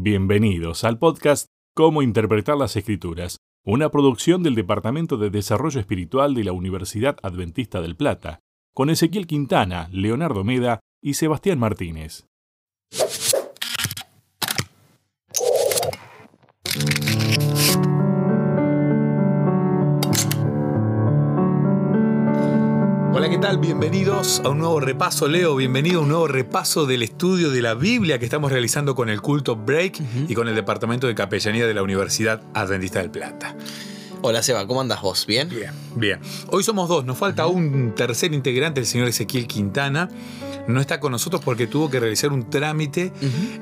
Bienvenidos al podcast Cómo Interpretar las Escrituras, una producción del Departamento de Desarrollo Espiritual de la Universidad Adventista del Plata, con Ezequiel Quintana, Leonardo Meda y Sebastián Martínez. Hola, ¿qué tal? Bienvenidos a un nuevo repaso, Leo. Bienvenido a un nuevo repaso del estudio de la Biblia que estamos realizando con el culto Break y con el Departamento de Capellanía de la Universidad Adventista del Plata. Hola Seba, ¿cómo andas vos? ¿Bien? Bien, bien. Hoy somos dos, nos falta un tercer integrante, el señor Ezequiel Quintana no está con nosotros porque tuvo que realizar un trámite.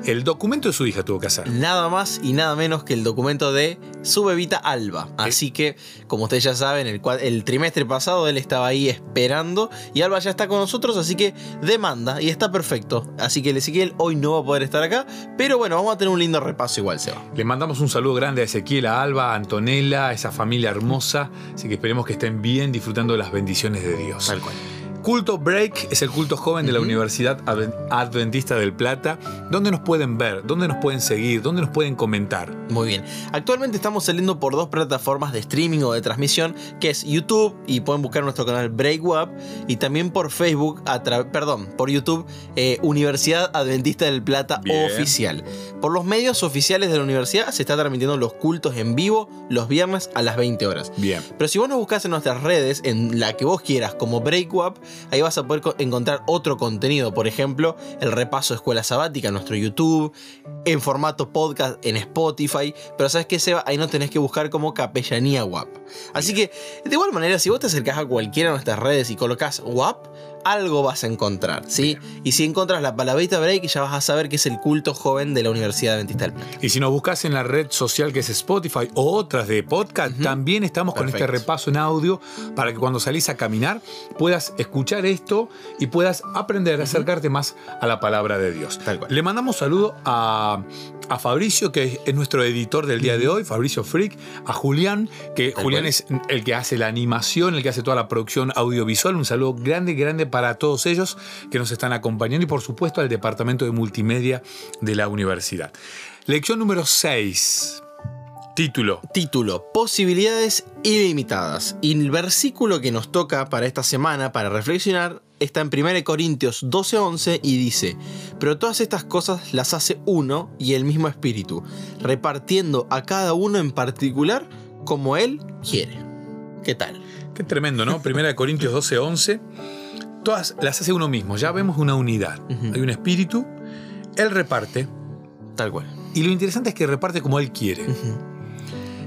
El documento de su hija tuvo que hacer. Nada más y nada menos que el documento de su bebita Alba. Así que, como ustedes ya saben, el, el trimestre pasado él estaba ahí esperando y Alba ya está con nosotros, así que demanda y está perfecto. Así que el Ezequiel hoy no va a poder estar acá, pero bueno, vamos a tener un lindo repaso igual, Seba. Le mandamos un saludo grande a Ezequiel, a Alba, a Antonella, a esa familia hermosa. Así que esperemos que estén bien disfrutando de las bendiciones de Dios. Tal cual. Culto Break es el culto joven de la Universidad Adventista del Plata. ¿Dónde nos pueden ver? ¿Dónde nos pueden seguir? ¿Dónde nos pueden comentar? Muy bien. Actualmente estamos saliendo por dos plataformas de streaming o de transmisión, que es YouTube y pueden buscar nuestro canal Break Up y también por Facebook, a perdón, por YouTube eh, Universidad Adventista del Plata Oficial. Por los medios oficiales de la universidad se está transmitiendo los cultos en vivo los viernes a las 20 horas. Bien. Pero si vos nos buscas en nuestras redes, en la que vos quieras, como Break Up, Ahí vas a poder encontrar otro contenido, por ejemplo, el repaso de escuela sabática en nuestro YouTube, en formato podcast en Spotify, pero sabes que Seba, ahí no tenés que buscar como capellanía WAP. Así que, de igual manera, si vos te acercás a cualquiera de nuestras redes y colocas WAP, algo vas a encontrar, ¿sí? Y si encontras la palabrita break, ya vas a saber que es el culto joven de la Universidad Adventista del Plata. Y si nos buscas en la red social que es Spotify o otras de podcast, también estamos con este repaso en audio para que cuando salís a caminar puedas escuchar esto y puedas aprender a acercarte más a la palabra de Dios. Le mandamos saludo a, a Fabricio, que es nuestro editor del día de hoy, Fabricio Frick, a Julián, que Julián es el que hace la animación, el que hace toda la producción audiovisual. Un saludo grande, grande para todos ellos que nos están acompañando y por supuesto al Departamento de Multimedia de la Universidad. Lección número 6. Título. Título. Posibilidades ilimitadas. Y el versículo que nos toca para esta semana, para reflexionar, está en 1 Corintios 12:11 y dice, pero todas estas cosas las hace uno y el mismo espíritu, repartiendo a cada uno en particular como él quiere. ¿Qué tal? Qué tremendo, ¿no? 1 Corintios 12:11 todas las hace uno mismo. Ya vemos una unidad. Hay un espíritu, él reparte. Tal cual. Y lo interesante es que reparte como él quiere.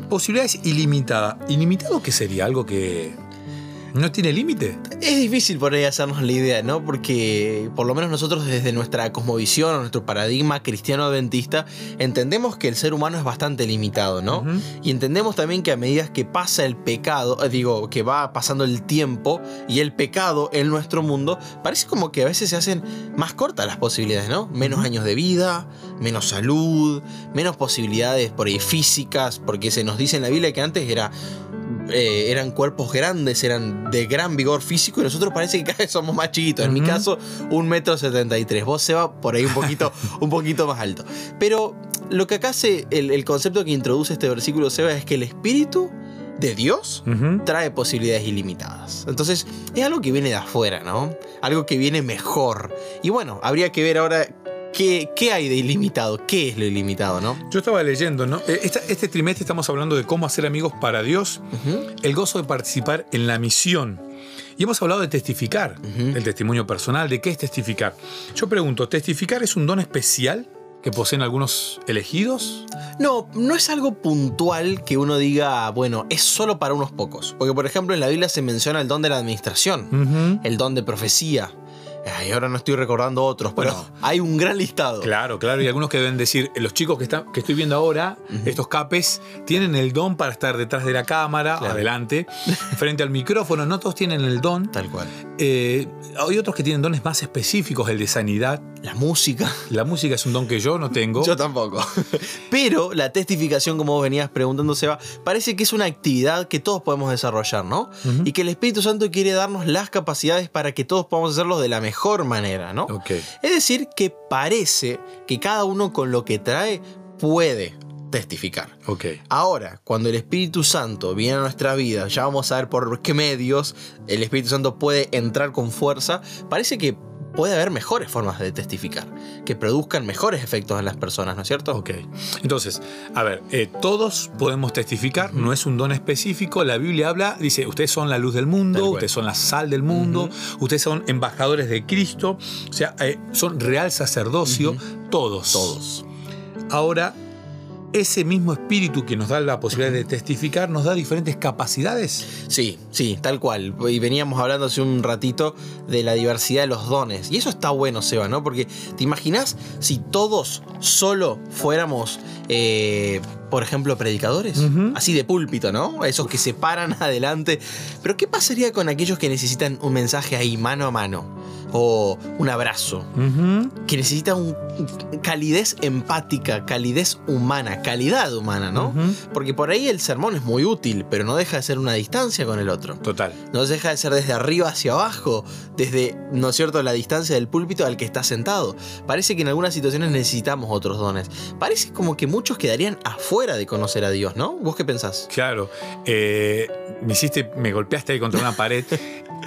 Posibilidades ilimitadas. ¿Ilimitado qué sería? Algo que ¿No tiene límite? Es difícil por ahí hacernos la idea, ¿no? Porque por lo menos nosotros desde nuestra cosmovisión, nuestro paradigma cristiano adventista, entendemos que el ser humano es bastante limitado, ¿no? Y entendemos también que a medida que pasa el pecado, eh, digo, que va pasando el tiempo y el pecado en nuestro mundo, parece como que a veces se hacen más cortas las posibilidades, ¿no? Menos años de vida, menos salud, menos posibilidades por ahí físicas, porque se nos dice en la Biblia que antes era eh, eran cuerpos grandes, eran de gran vigor físico y nosotros parece que cada vez somos más chiquitos. En mi caso, un metro setenta y tres. Vos se va por ahí un poquito, un poquito más alto. Pero lo que acá hace, el, concepto que introduce este versículo Seba es que el espíritu de Dios trae posibilidades ilimitadas. Entonces, es algo que viene de afuera, ¿no? Algo que viene mejor. Y bueno, habría que ver ahora ¿Qué, hay de ilimitado? ¿Qué es lo ilimitado, no? Yo estaba leyendo, ¿no? Eh, este trimestre estamos hablando de cómo hacer amigos para Dios, el gozo de participar en la misión. Y hemos hablado de testificar, el testimonio personal, de qué es testificar. Yo pregunto, ¿testificar es un don especial que poseen algunos elegidos? No, no es algo puntual que uno diga, bueno, es solo para unos pocos. Porque, por ejemplo, en la Biblia se menciona el don de la administración, el don de profecía, Ay, ahora no estoy recordando otros, pero hay un gran listado. Claro, claro, y algunos que deben decir, los chicos que, están, que estoy viendo ahora, estos capes, tienen el don para estar detrás de la cámara, adelante, frente al micrófono, no todos tienen el don. Tal cual. Eh, hay otros que tienen dones más específicos, el de sanidad. La música. La música es un don que yo no tengo. Yo tampoco. Pero la testificación, como vos venías preguntando, Seba, parece que es una actividad que todos podemos desarrollar, ¿no? Y que el Espíritu Santo quiere darnos las capacidades para que todos podamos hacerlo de la mejor manera, ¿no? Okay. Es decir, que parece que cada uno con lo que trae puede testificar. Ok. Ahora, cuando el Espíritu Santo viene a nuestra vida, ya vamos a ver por qué medios el Espíritu Santo puede entrar con fuerza, parece que puede haber mejores formas de testificar, que produzcan mejores efectos en las personas, ¿no es cierto? Ok. Entonces, a ver, eh, todos podemos testificar, no es un don específico. La Biblia habla, dice, ustedes son la luz del mundo, ustedes son la sal del mundo, ustedes son embajadores de Cristo, o sea, eh, son real sacerdocio, todos. Todos. Ahora, ese mismo espíritu que nos da la posibilidad de testificar nos da diferentes capacidades. Sí, sí, tal cual. Y veníamos hablando hace un ratito de la diversidad de los dones. Y eso está bueno, Seba, ¿no? Porque te imaginas si todos solo fuéramos, eh, por ejemplo, predicadores, así de púlpito, ¿no? Esos que se paran adelante. Pero ¿qué pasaría con aquellos que necesitan un mensaje ahí mano a mano? o un abrazo, que necesita un, calidez empática, calidez humana, calidad humana, ¿no? Porque por ahí el sermón es muy útil, pero no deja de ser una distancia con el otro. Total. No deja de ser desde arriba hacia abajo, desde, ¿no es cierto?, la distancia del púlpito al que está sentado. Parece que en algunas situaciones necesitamos otros dones. Parece como que muchos quedarían afuera de conocer a Dios, ¿no? ¿Vos qué pensás? Claro. Eh, me hiciste, me golpeaste ahí contra una pared.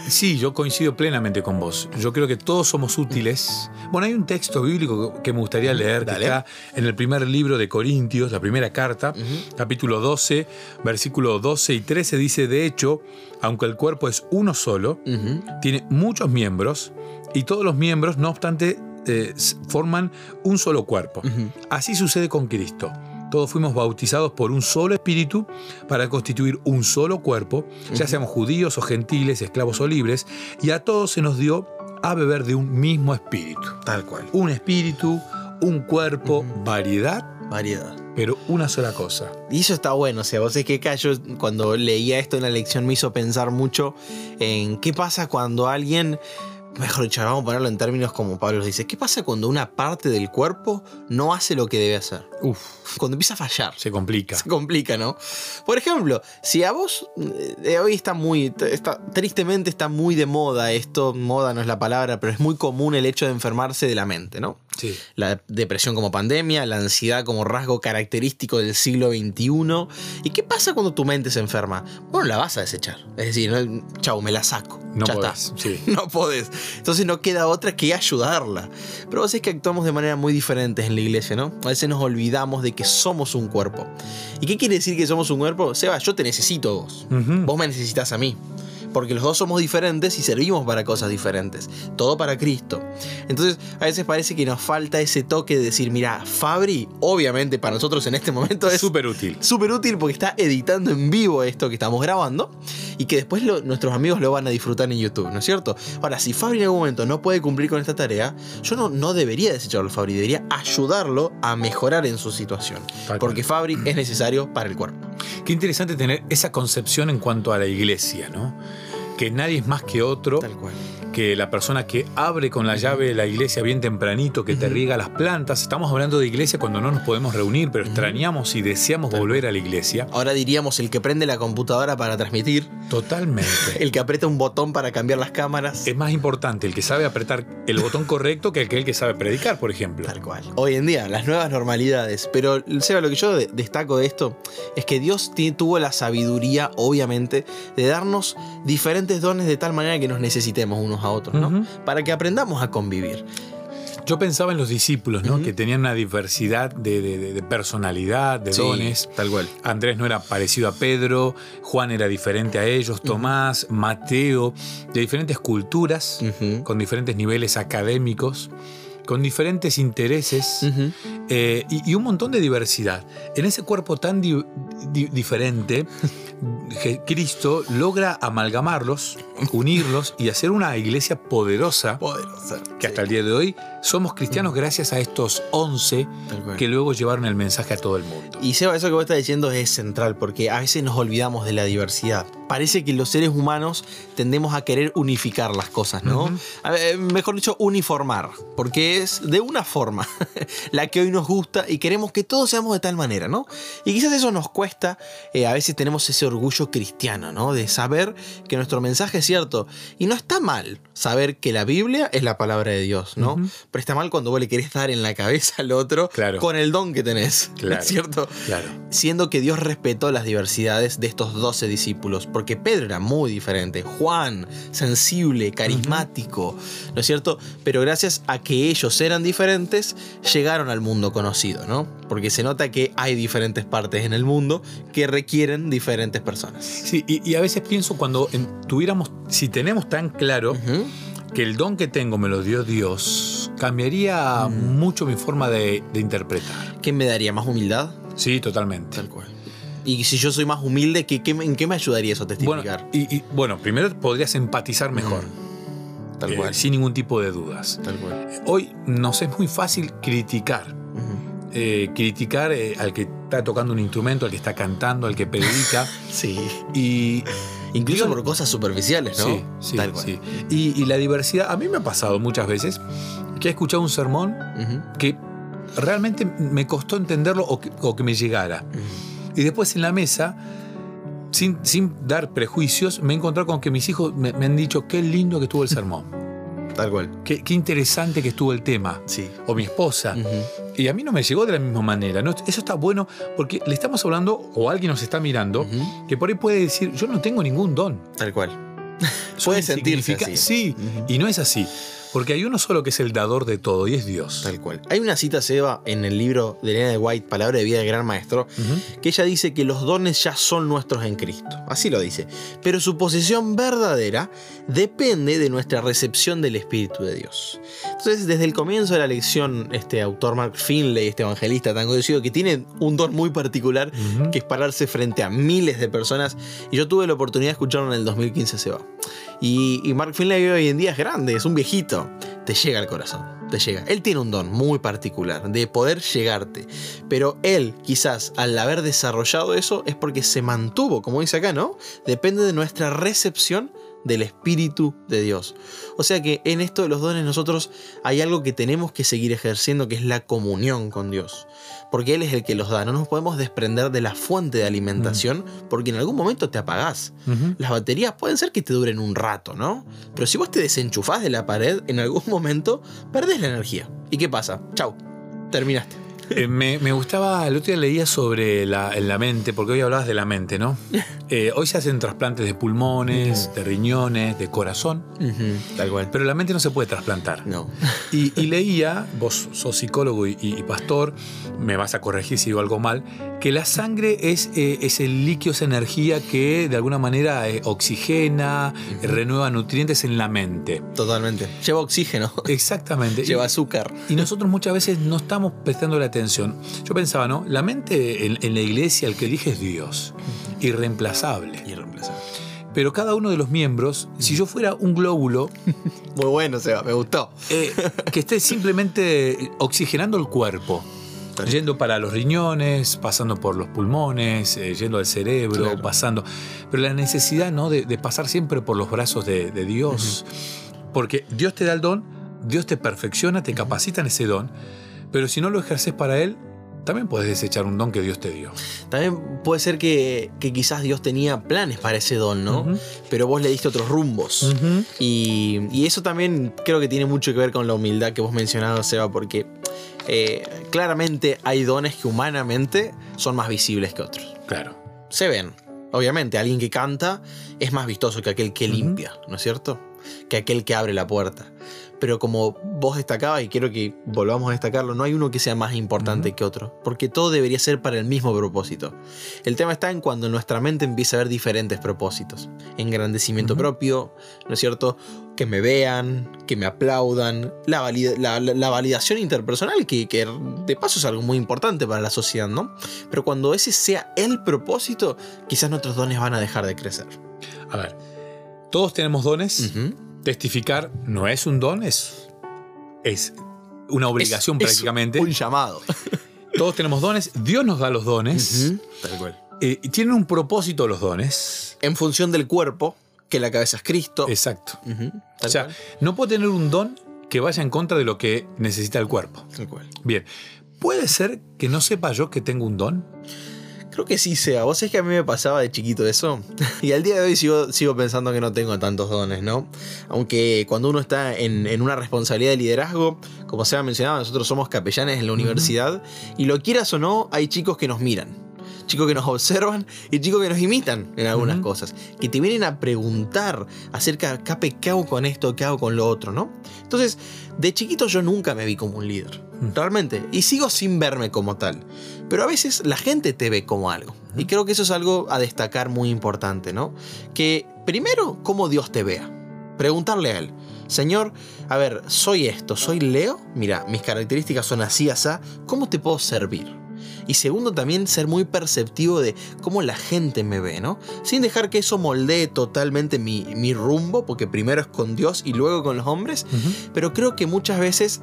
Sí, yo coincido plenamente con vos. Yo creo que todos somos útiles. Bueno, hay un texto bíblico que me gustaría leer, que está en el primer libro de Corintios, la primera carta, capítulo 12, versículo 12 y 13, dice, de hecho, aunque el cuerpo es uno solo, tiene muchos miembros, y todos los miembros, no obstante, eh, forman un solo cuerpo. Así sucede con Cristo todos fuimos bautizados por un solo espíritu para constituir un solo cuerpo, ya seamos judíos o gentiles, esclavos o libres, y a todos se nos dio a beber de un mismo espíritu. Tal cual. Un espíritu, un cuerpo, variedad. Variedad. Pero una sola cosa. Y eso está bueno, o sea, vos es que yo cuando leía esto en la lección me hizo pensar mucho en qué pasa cuando alguien mejor dicho, vamos a ponerlo en términos como Pablo dice, ¿qué pasa cuando una parte del cuerpo no hace lo que debe hacer? Uf. Cuando empieza a fallar. Se complica. Se complica, ¿no? Por ejemplo, si a vos, eh, hoy está muy, está, tristemente está muy de moda esto, moda no es la palabra, pero es muy común el hecho de enfermarse de la mente, ¿no? Sí. La depresión como pandemia, la ansiedad como rasgo característico del siglo XXI. ¿Y qué pasa cuando tu mente se enferma? Bueno, la vas a desechar. Es decir, ¿no? chau, me la saco. No ya podés, está. No podés. Entonces no queda otra que ayudarla. Pero vos es que actuamos de manera muy diferente en la iglesia, ¿no? A veces nos olvidamos de que somos un cuerpo. ¿Y qué quiere decir que somos un cuerpo? Seba, yo te necesito vos. Vos me necesitas a mí porque los dos somos diferentes y servimos para cosas diferentes. Todo para Cristo. Entonces, a veces parece que nos falta ese toque de decir, mira, Fabri, obviamente para nosotros en este momento es súper útil. Súper útil porque está editando en vivo esto que estamos grabando y que después nuestros amigos lo van a disfrutar en YouTube, ¿no es cierto? Ahora, si Fabri en algún momento no puede cumplir con esta tarea, yo no, no debería desecharlo a Fabri, debería ayudarlo a mejorar en su situación. porque Fabri es necesario para el cuerpo. Qué interesante tener esa concepción en cuanto a la iglesia, ¿no? Que nadie es más que otro. Tal cual que la persona que abre con la llave la iglesia bien tempranito, que te riega las plantas. Estamos hablando de iglesia cuando no nos podemos reunir, pero extrañamos y deseamos volver a la iglesia. Ahora diríamos el que prende la computadora para transmitir. Totalmente. el que aprieta un botón para cambiar las cámaras. Es más importante el que sabe apretar el botón correcto que aquel que sabe predicar, por ejemplo. Tal cual. Hoy en día, las nuevas normalidades. Pero, Seba, lo que yo destaco de esto es que Dios tuvo la sabiduría, obviamente, de darnos diferentes dones de tal manera que nos necesitemos unos a otros, ¿no? Para que aprendamos a convivir. Yo pensaba en los discípulos, ¿no? Que tenían una diversidad de, personalidad, de dones. Tal cual. Andrés no era parecido a Pedro, Juan era diferente a ellos, Tomás, Mateo, de diferentes culturas, con diferentes niveles académicos con diferentes intereses eh, y, un montón de diversidad. En ese cuerpo tan diferente, Cristo logra amalgamarlos, unirlos y hacer una iglesia poderosa, que hasta el día de hoy somos cristianos gracias a estos 11 que luego llevaron el mensaje a todo el mundo. Y Seba, eso que vos estás diciendo es central porque a veces nos olvidamos de la diversidad. Parece que los seres humanos tendemos a querer unificar las cosas, ¿no? mejor dicho, uniformar, porque es de una forma la que hoy nos gusta y queremos que todos seamos de tal manera, ¿no? Y quizás eso nos cuesta, eh, a veces tenemos ese orgullo cristiano, ¿no? De saber que nuestro mensaje es cierto. Y no está mal saber que la Biblia es la palabra de Dios, ¿no? Pero está mal cuando vos le querés dar en la cabeza al otro con el don que tenés, claro. ¿cierto? Claro. Siendo que Dios respetó las diversidades de estos doce discípulos, porque Pedro era muy diferente, Juan, sensible, carismático, ¿no es cierto? Pero gracias a que ellos eran diferentes, llegaron al mundo conocido, ¿no? Porque se nota que hay diferentes partes en el mundo que requieren diferentes personas. Sí, y, a veces pienso cuando tuviéramos, si tenemos tan claro que el don que tengo me lo dio Dios, cambiaría mm. mucho mi forma de, interpretar. ¿Qué me daría? ¿Más humildad? Sí, totalmente. Tal cual. Y si yo soy más humilde, ¿qué, en qué me ayudaría eso a testificar? Bueno, y, bueno primero podrías empatizar mejor. Mm. Tal cual. Sin ningún tipo de dudas. Tal cual. Hoy nos es muy fácil criticar. Eh, criticar eh, al que está tocando un instrumento, al que está cantando, al que predica. sí. Y Incluso por cosas superficiales, ¿no? Sí, sí, Tal cual. sí. Y, la diversidad, a mí me ha pasado muchas veces que he escuchado un sermón que realmente me costó entenderlo o que, me llegara. Y después en la mesa, sin, sin, dar prejuicios, me he encontrado con que mis hijos me, han dicho qué lindo que estuvo el sermón. Tal cual. Qué, interesante que estuvo el tema. Sí. O mi esposa. Y a mí no me llegó de la misma manera. ¿no? Eso está bueno porque le estamos hablando, o alguien nos está mirando, que por ahí puede decir, yo no tengo ningún don. Tal cual. puede sentirse así. Sí, y no es así. Porque hay uno solo que es el dador de todo y es Dios. Tal cual. Hay una cita, Seba, en el libro de Elena de White, Palabra de Vida del Gran Maestro, que ella dice que los dones ya son nuestros en Cristo. Así lo dice. Pero su posición verdadera depende de nuestra recepción del Espíritu de Dios. Entonces, desde el comienzo de la lección, este autor Mark Finley, este evangelista tan conocido, que tiene un don muy particular, que es pararse frente a miles de personas, y yo tuve la oportunidad de escucharlo en el 2015, Seba. Y, Mark Finley hoy en día es grande, es un viejito te llega al corazón, te llega. Él tiene un don muy particular de poder llegarte, pero él quizás al haber desarrollado eso es porque se mantuvo, como dice acá, ¿no? Depende de nuestra recepción del Espíritu de Dios. O sea que en esto de los dones nosotros hay algo que tenemos que seguir ejerciendo, que es la comunión con Dios. Porque Él es el que los da. No nos podemos desprender de la fuente de alimentación mm. porque en algún momento te apagás. Las baterías pueden ser que te duren un rato, ¿no? Pero si vos te desenchufás de la pared, en algún momento perdés la energía. ¿Y qué pasa? Chau, terminaste. Eh, me, gustaba, el otro día leía sobre la, la, mente, porque hoy hablabas de la mente, ¿no? Eh, hoy se hacen trasplantes de pulmones, de riñones, de corazón. Tal cual. Pero la mente no se puede trasplantar. No. Y, leía, vos sos psicólogo y, pastor, me vas a corregir si digo algo mal, que la sangre es, eh, es el líquido, esa energía que de alguna manera oxigena, renueva nutrientes en la mente. Totalmente. Lleva oxígeno. Exactamente. Lleva azúcar. Y nosotros muchas veces no estamos prestando la atención. Yo pensaba, ¿no? La mente en, la iglesia, el que elige es Dios. Irreemplazable. Irreemplazable. Pero cada uno de los miembros, si yo fuera un glóbulo. Muy bueno, Seba, me gustó. Eh, que esté simplemente oxigenando el cuerpo. Yendo para los riñones, pasando por los pulmones, eh, yendo al cerebro, pasando. Pero la necesidad ¿no? de, pasar siempre por los brazos de, Dios. Porque Dios te da el don, Dios te perfecciona, te capacita en ese don pero si no lo ejerces para Él, también puedes desechar un don que Dios te dio. También puede ser que, quizás Dios tenía planes para ese don, ¿no? Pero vos le diste otros rumbos. y, eso también creo que tiene mucho que ver con la humildad que vos mencionabas, Seba, porque eh, claramente hay dones que humanamente son más visibles que otros. Claro. Se ven. Obviamente, alguien que canta es más vistoso que aquel que limpia, ¿no es cierto? Que aquel que abre la puerta pero como vos destacabas, y quiero que volvamos a destacarlo, no hay uno que sea más importante que otro, porque todo debería ser para el mismo propósito. El tema está en cuando nuestra mente empieza a ver diferentes propósitos. Engrandecimiento propio, ¿no es cierto? Que me vean, que me aplaudan, la, validación interpersonal, que, que de paso es algo muy importante para la sociedad, ¿no? Pero cuando ese sea el propósito, quizás nuestros dones van a dejar de crecer. A ver, todos tenemos dones testificar no es un don, es, es una obligación prácticamente. un llamado. Todos tenemos dones, Dios nos da los dones. Tal cual. Eh, tienen un propósito los dones. En función del cuerpo, que la cabeza es Cristo. Exacto. o sea, no puedo tener un don que vaya en contra de lo que necesita el cuerpo. Tal cual. Bien. ¿Puede ser que no sepa yo que tengo un don? Creo que sí sea. Vos sabés que a mí me pasaba de chiquito eso. Y al día de hoy sigo, sigo pensando que no tengo tantos dones, ¿no? Aunque cuando uno está en, en una responsabilidad de liderazgo, como se ha mencionado, nosotros somos capellanes en la universidad. Y lo quieras o no, hay chicos que nos miran chicos que nos observan y chicos que nos imitan en algunas cosas, que te vienen a preguntar acerca, Cape, ¿qué hago con esto? ¿Qué hago con lo otro? ¿no? Entonces, de chiquito yo nunca me vi como un líder, realmente, y sigo sin verme como tal, pero a veces la gente te ve como algo, y creo que eso es algo a destacar muy importante, ¿no? Que primero, cómo Dios te vea, preguntarle a Él. Señor, a ver, soy esto, soy Leo, mira, mis características son así, así, ¿cómo te puedo servir? Y segundo, también ser muy perceptivo de cómo la gente me ve, ¿no? Sin dejar que eso moldee totalmente mi, rumbo, porque primero es con Dios y luego con los hombres. Pero creo que muchas veces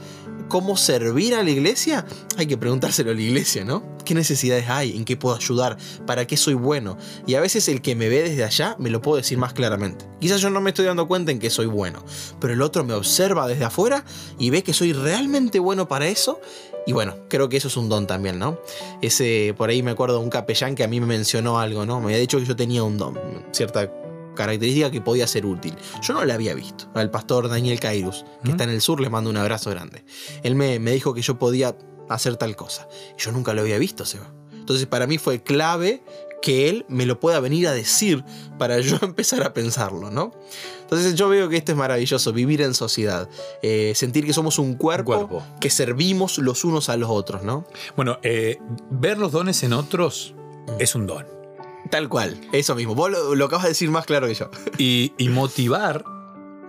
cómo servir a la iglesia, hay que preguntárselo a la iglesia, ¿no? ¿Qué necesidades hay? ¿En qué puedo ayudar? ¿Para qué soy bueno? Y a veces el que me ve desde allá me lo puedo decir más claramente. Quizás yo no me estoy dando cuenta en que soy bueno, pero el otro me observa desde afuera y ve que soy realmente bueno para eso y bueno, creo que eso es un don también, ¿no? Ese, por ahí me acuerdo de un capellán que a mí me mencionó algo, ¿no? Me había dicho que yo tenía un don, cierta característica que podía ser útil. Yo no la había visto. Al pastor Daniel Cairus, que está en el sur, le mando un abrazo grande. Él me, me dijo que yo podía hacer tal cosa. Yo nunca lo había visto, Seba. Entonces para mí fue clave que él me lo pueda venir a decir para yo empezar a pensarlo, ¿no? Entonces yo veo que esto es maravilloso, vivir en sociedad, eh, sentir que somos un cuerpo, que servimos los unos a los otros, ¿no? Bueno, eh, ver los dones en otros mm. es un don. Tal cual, eso mismo. Vos lo, acabas de decir más claro que yo. Y, y motivar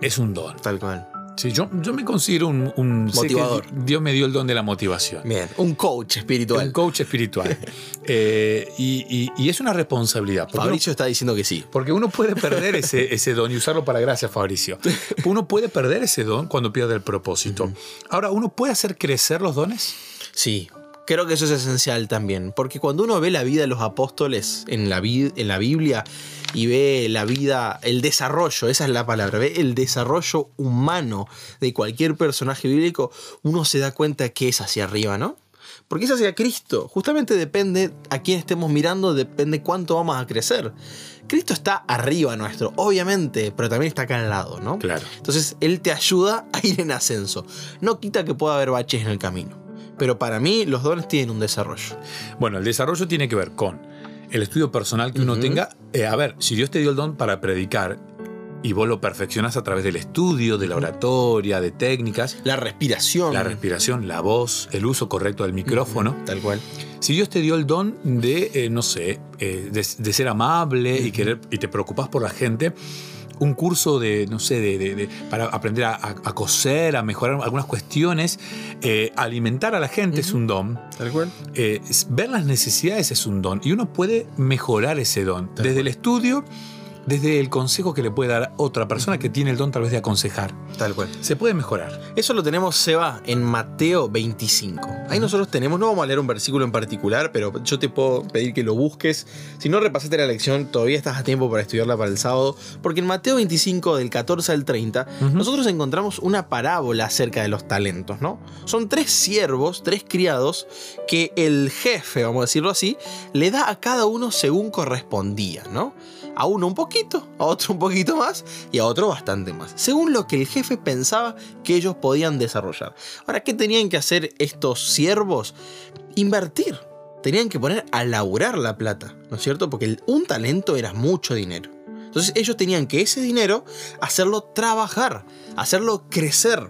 es un don. Tal cual. Sí, yo, yo me considero un, motivador. Dios me dio el don de la motivación. Bien, un coach espiritual. Un coach espiritual. Eh, y, es una responsabilidad. Fabricio está diciendo que sí. Porque uno puede perder ese, ese don y usarlo para gracias, Fabricio. Uno puede perder ese don cuando pierde el propósito. Ahora, ¿uno puede hacer crecer los dones? Sí, Creo que eso es esencial también, porque cuando uno ve la vida de los apóstoles en la, en la Biblia y ve la vida, el desarrollo, esa es la palabra, ve el desarrollo humano de cualquier personaje bíblico, uno se da cuenta que es hacia arriba, ¿no? Porque es hacia Cristo. Justamente depende a quién estemos mirando, depende cuánto vamos a crecer. Cristo está arriba nuestro, obviamente, pero también está acá al lado, ¿no? Claro. Entonces, Él te ayuda a ir en ascenso. No quita que pueda haber baches en el camino pero para mí los dones tienen un desarrollo. Bueno, el desarrollo tiene que ver con el estudio personal que uno tenga. Eh, a ver, si Dios te dio el don para predicar y vos lo perfeccionás a través del estudio, de la oratoria, de técnicas. La respiración. La respiración, la voz, el uso correcto del micrófono. Tal cual. Si Dios te dio el don de, eh, no sé, eh, de, ser amable y, querer, y te preocupás por la gente, un curso de, no sé, de, para aprender a, coser, a mejorar algunas cuestiones. Eh, alimentar a la gente es un don. Tal cual. Eh, ver las necesidades es un don. Y uno puede mejorar ese don. Desde el estudio desde el consejo que le puede dar otra persona que tiene el don tal vez de aconsejar. Tal cual. Se puede mejorar. Eso lo tenemos, Seba, en Mateo 25. Ahí nosotros tenemos, no vamos a leer un versículo en particular, pero yo te puedo pedir que lo busques. Si no repasaste la lección, todavía estás a tiempo para estudiarla para el sábado, porque en Mateo 25, del 14 al 30, nosotros encontramos una parábola acerca de los talentos, ¿no? Son tres siervos, tres criados, que el jefe, vamos a decirlo así, le da a cada uno según correspondía, ¿no? A uno un poquito, a otro un poquito más y a otro bastante más, según lo que el jefe pensaba que ellos podían desarrollar. Ahora, ¿qué tenían que hacer estos siervos? Invertir. Tenían que poner a laburar la plata, ¿no es cierto? Porque un talento era mucho dinero. Entonces ellos tenían que ese dinero hacerlo trabajar, hacerlo crecer.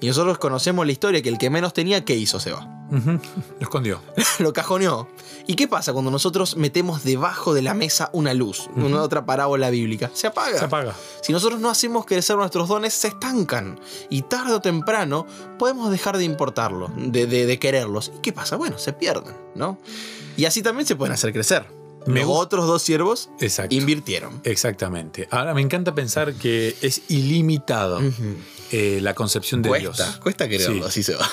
Y nosotros conocemos la historia que el que menos tenía, ¿qué hizo Seba? Lo escondió. lo cajoneó. ¿Y qué pasa cuando nosotros metemos debajo de la mesa una luz? Una otra parábola bíblica. Se apaga. Se apaga. Si nosotros no hacemos crecer nuestros dones, se estancan. Y tarde o temprano podemos dejar de importarlos, de, quererlos. ¿Y qué pasa? Bueno, se pierden, ¿no? Y así también se pueden hacer crecer. Los otros dos siervos invirtieron. Exactamente. Ahora me encanta pensar que es ilimitado eh, la concepción de cuesta, Dios. Cuesta creerlo, así se va.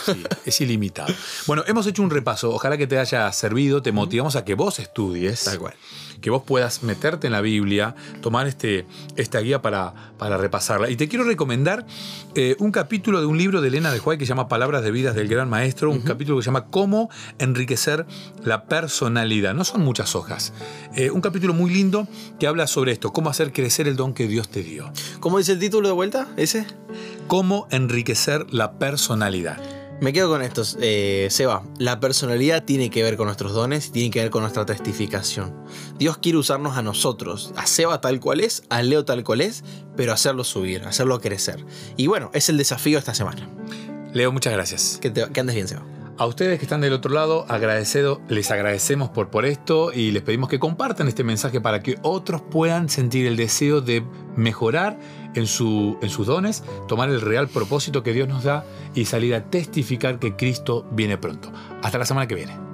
es ilimitado. Bueno, hemos hecho un repaso. Ojalá que te haya servido. Te motivamos a que vos estudies. Tal cual. Que vos puedas meterte en la Biblia, tomar este, esta guía para, para repasarla. Y te quiero recomendar eh, un capítulo de un libro de Elena de Juárez que se llama Palabras de Vidas del Gran Maestro. Un capítulo que se llama Cómo enriquecer la personalidad. No son muchas hojas. Eh, un capítulo muy lindo que habla sobre esto. Cómo hacer crecer el don que Dios te dio. ¿Cómo dice el título de vuelta? ¿Ese? Cómo enriquecer la personalidad. Me quedo con esto, eh, Seba. La personalidad tiene que ver con nuestros dones tiene que ver con nuestra testificación. Dios quiere usarnos a nosotros, a Seba tal cual es, a Leo tal cual es, pero hacerlo subir, hacerlo crecer. Y bueno, es el desafío esta semana. Leo, muchas gracias. Que, te, que andes bien, Seba. A ustedes que están del otro lado, les agradecemos por, por esto y les pedimos que compartan este mensaje para que otros puedan sentir el deseo de mejorar en, su, en sus dones, tomar el real propósito que Dios nos da y salir a testificar que Cristo viene pronto. Hasta la semana que viene.